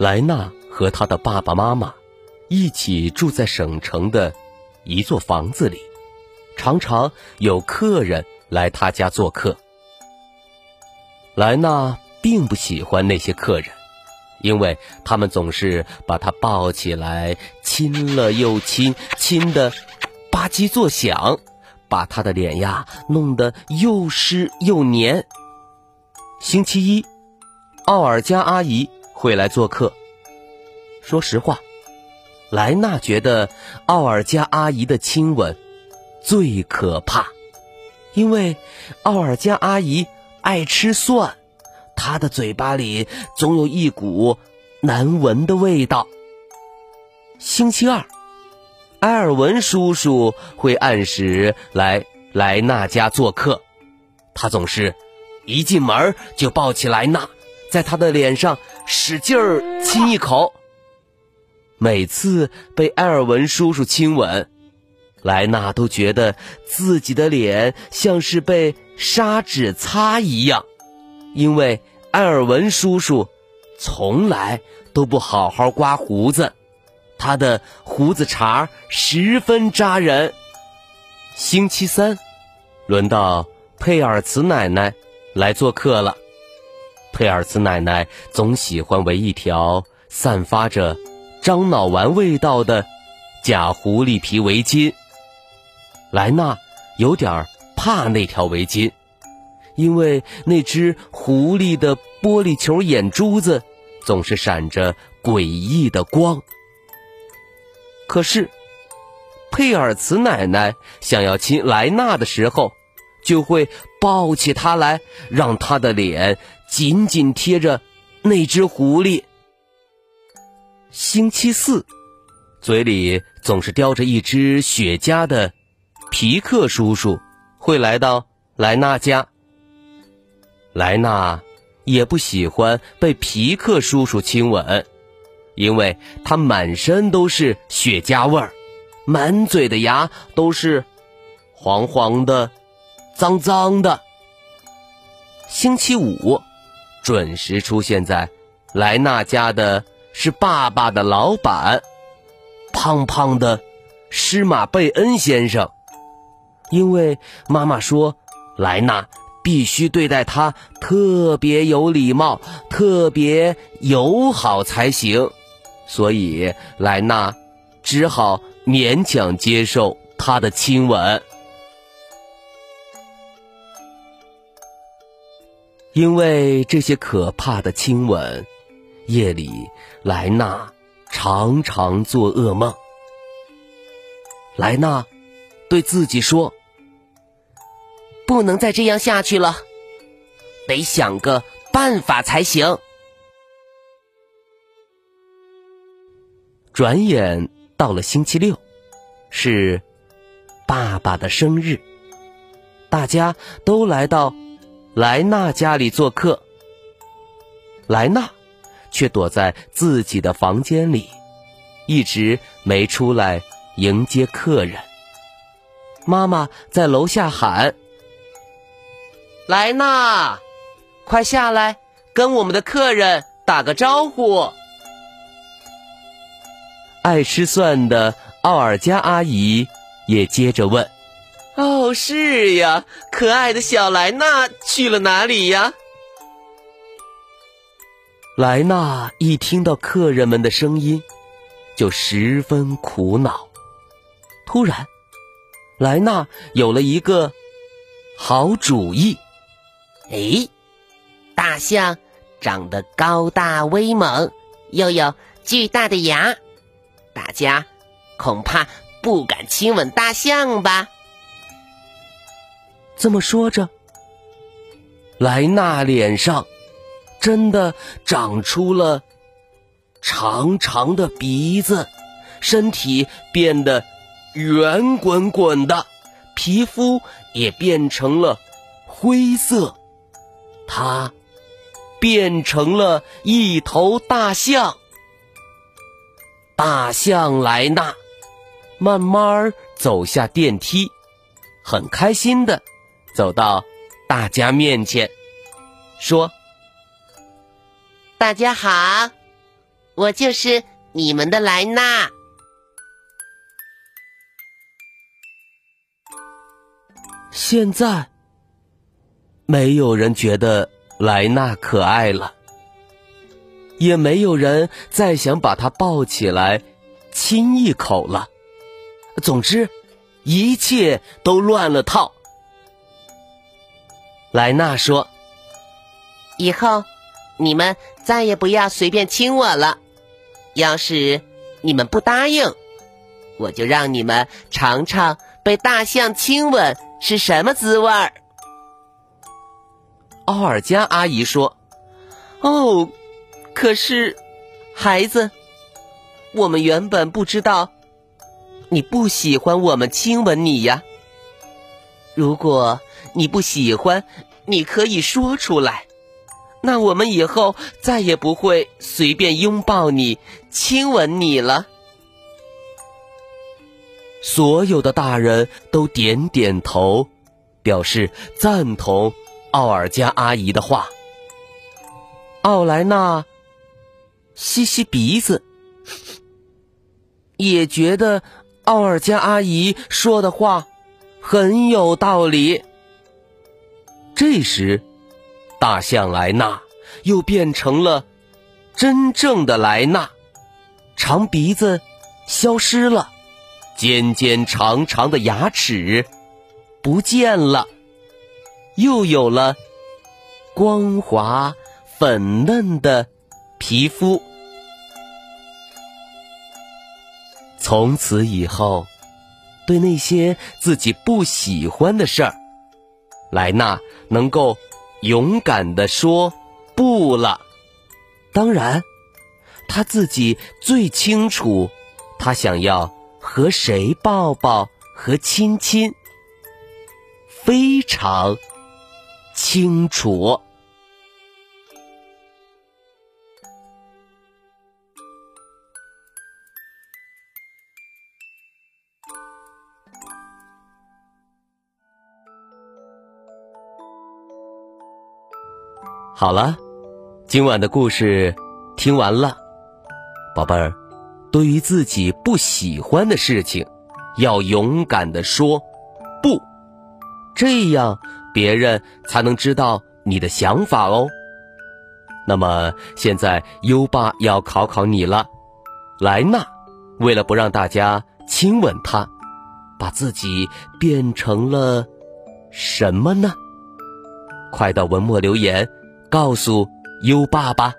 莱纳和他的爸爸妈妈一起住在省城的一座房子里，常常有客人来他家做客。莱纳并不喜欢那些客人，因为他们总是把他抱起来亲了又亲，亲的吧唧作响，把他的脸呀弄得又湿又黏。星期一，奥尔加阿姨。会来做客。说实话，莱娜觉得奥尔加阿姨的亲吻最可怕，因为奥尔加阿姨爱吃蒜，她的嘴巴里总有一股难闻的味道。星期二，埃尔文叔叔会按时来莱娜家做客，他总是一进门就抱起莱娜。在他的脸上使劲儿亲一口。每次被埃尔文叔叔亲吻，莱娜都觉得自己的脸像是被砂纸擦一样，因为埃尔文叔叔从来都不好好刮胡子，他的胡子茬十分扎人。星期三，轮到佩尔茨奶奶来做客了。佩尔茨奶奶总喜欢围一条散发着樟脑丸味道的假狐狸皮围巾。莱娜有点怕那条围巾，因为那只狐狸的玻璃球眼珠子总是闪着诡异的光。可是，佩尔茨奶奶想要亲莱娜的时候，就会抱起她来，让她的脸。紧紧贴着那只狐狸。星期四，嘴里总是叼着一只雪茄的皮克叔叔会来到莱娜家。莱娜也不喜欢被皮克叔叔亲吻，因为他满身都是雪茄味儿，满嘴的牙都是黄黄的、脏脏的。星期五。准时出现在莱纳家的是爸爸的老板，胖胖的施马贝恩先生。因为妈妈说莱纳必须对待他特别有礼貌、特别友好才行，所以莱纳只好勉强接受他的亲吻。因为这些可怕的亲吻，夜里莱娜常常做噩梦。莱娜对自己说：“不能再这样下去了，得想个办法才行。”转眼到了星期六，是爸爸的生日，大家都来到。莱娜家里做客，莱娜却躲在自己的房间里，一直没出来迎接客人。妈妈在楼下喊：“莱娜，快下来，跟我们的客人打个招呼。”爱吃蒜的奥尔加阿姨也接着问。哦，是呀，可爱的小莱娜去了哪里呀？莱娜一听到客人们的声音，就十分苦恼。突然，莱娜有了一个好主意。哎，大象长得高大威猛，又有巨大的牙，大家恐怕不敢亲吻大象吧？这么说着，莱纳脸上真的长出了长长的鼻子，身体变得圆滚滚的，皮肤也变成了灰色。它变成了一头大象。大象莱纳慢慢走下电梯，很开心的走到。大家面前，说：“大家好，我就是你们的莱纳。”现在，没有人觉得莱纳可爱了，也没有人再想把她抱起来亲一口了。总之，一切都乱了套。莱娜说：“以后你们再也不要随便亲我了。要是你们不答应，我就让你们尝尝被大象亲吻是什么滋味儿。”奥尔加阿姨说：“哦，可是，孩子，我们原本不知道你不喜欢我们亲吻你呀。如果……”你不喜欢，你可以说出来，那我们以后再也不会随便拥抱你、亲吻你了。所有的大人都点点头，表示赞同奥尔加阿姨的话。奥莱娜吸吸鼻子，也觉得奥尔加阿姨说的话很有道理。这时，大象莱纳又变成了真正的莱纳，长鼻子消失了，尖尖长长的牙齿不见了，又有了光滑粉嫩的皮肤。从此以后，对那些自己不喜欢的事儿。莱纳能够勇敢地说不了，当然，他自己最清楚，他想要和谁抱抱和亲亲，非常清楚。好了，今晚的故事听完了，宝贝儿，对于自己不喜欢的事情，要勇敢的说不，这样别人才能知道你的想法哦。那么现在优爸要考考你了，莱纳为了不让大家亲吻他，把自己变成了什么呢？快到文末留言。告诉优爸爸，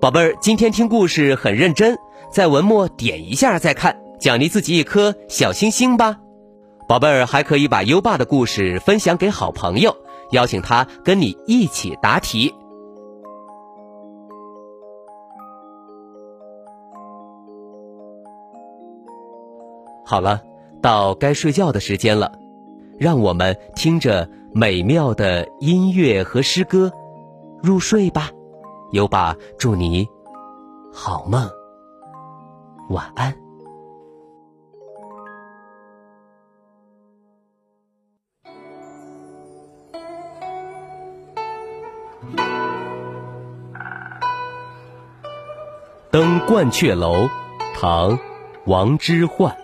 宝贝儿，今天听故事很认真，在文末点一下再看，奖励自己一颗小星星吧。宝贝儿还可以把优爸的故事分享给好朋友，邀请他跟你一起答题。好了，到该睡觉的时间了，让我们听着。美妙的音乐和诗歌，入睡吧，优爸祝你好梦，晚安。登鹳雀楼，唐·王之涣。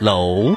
楼。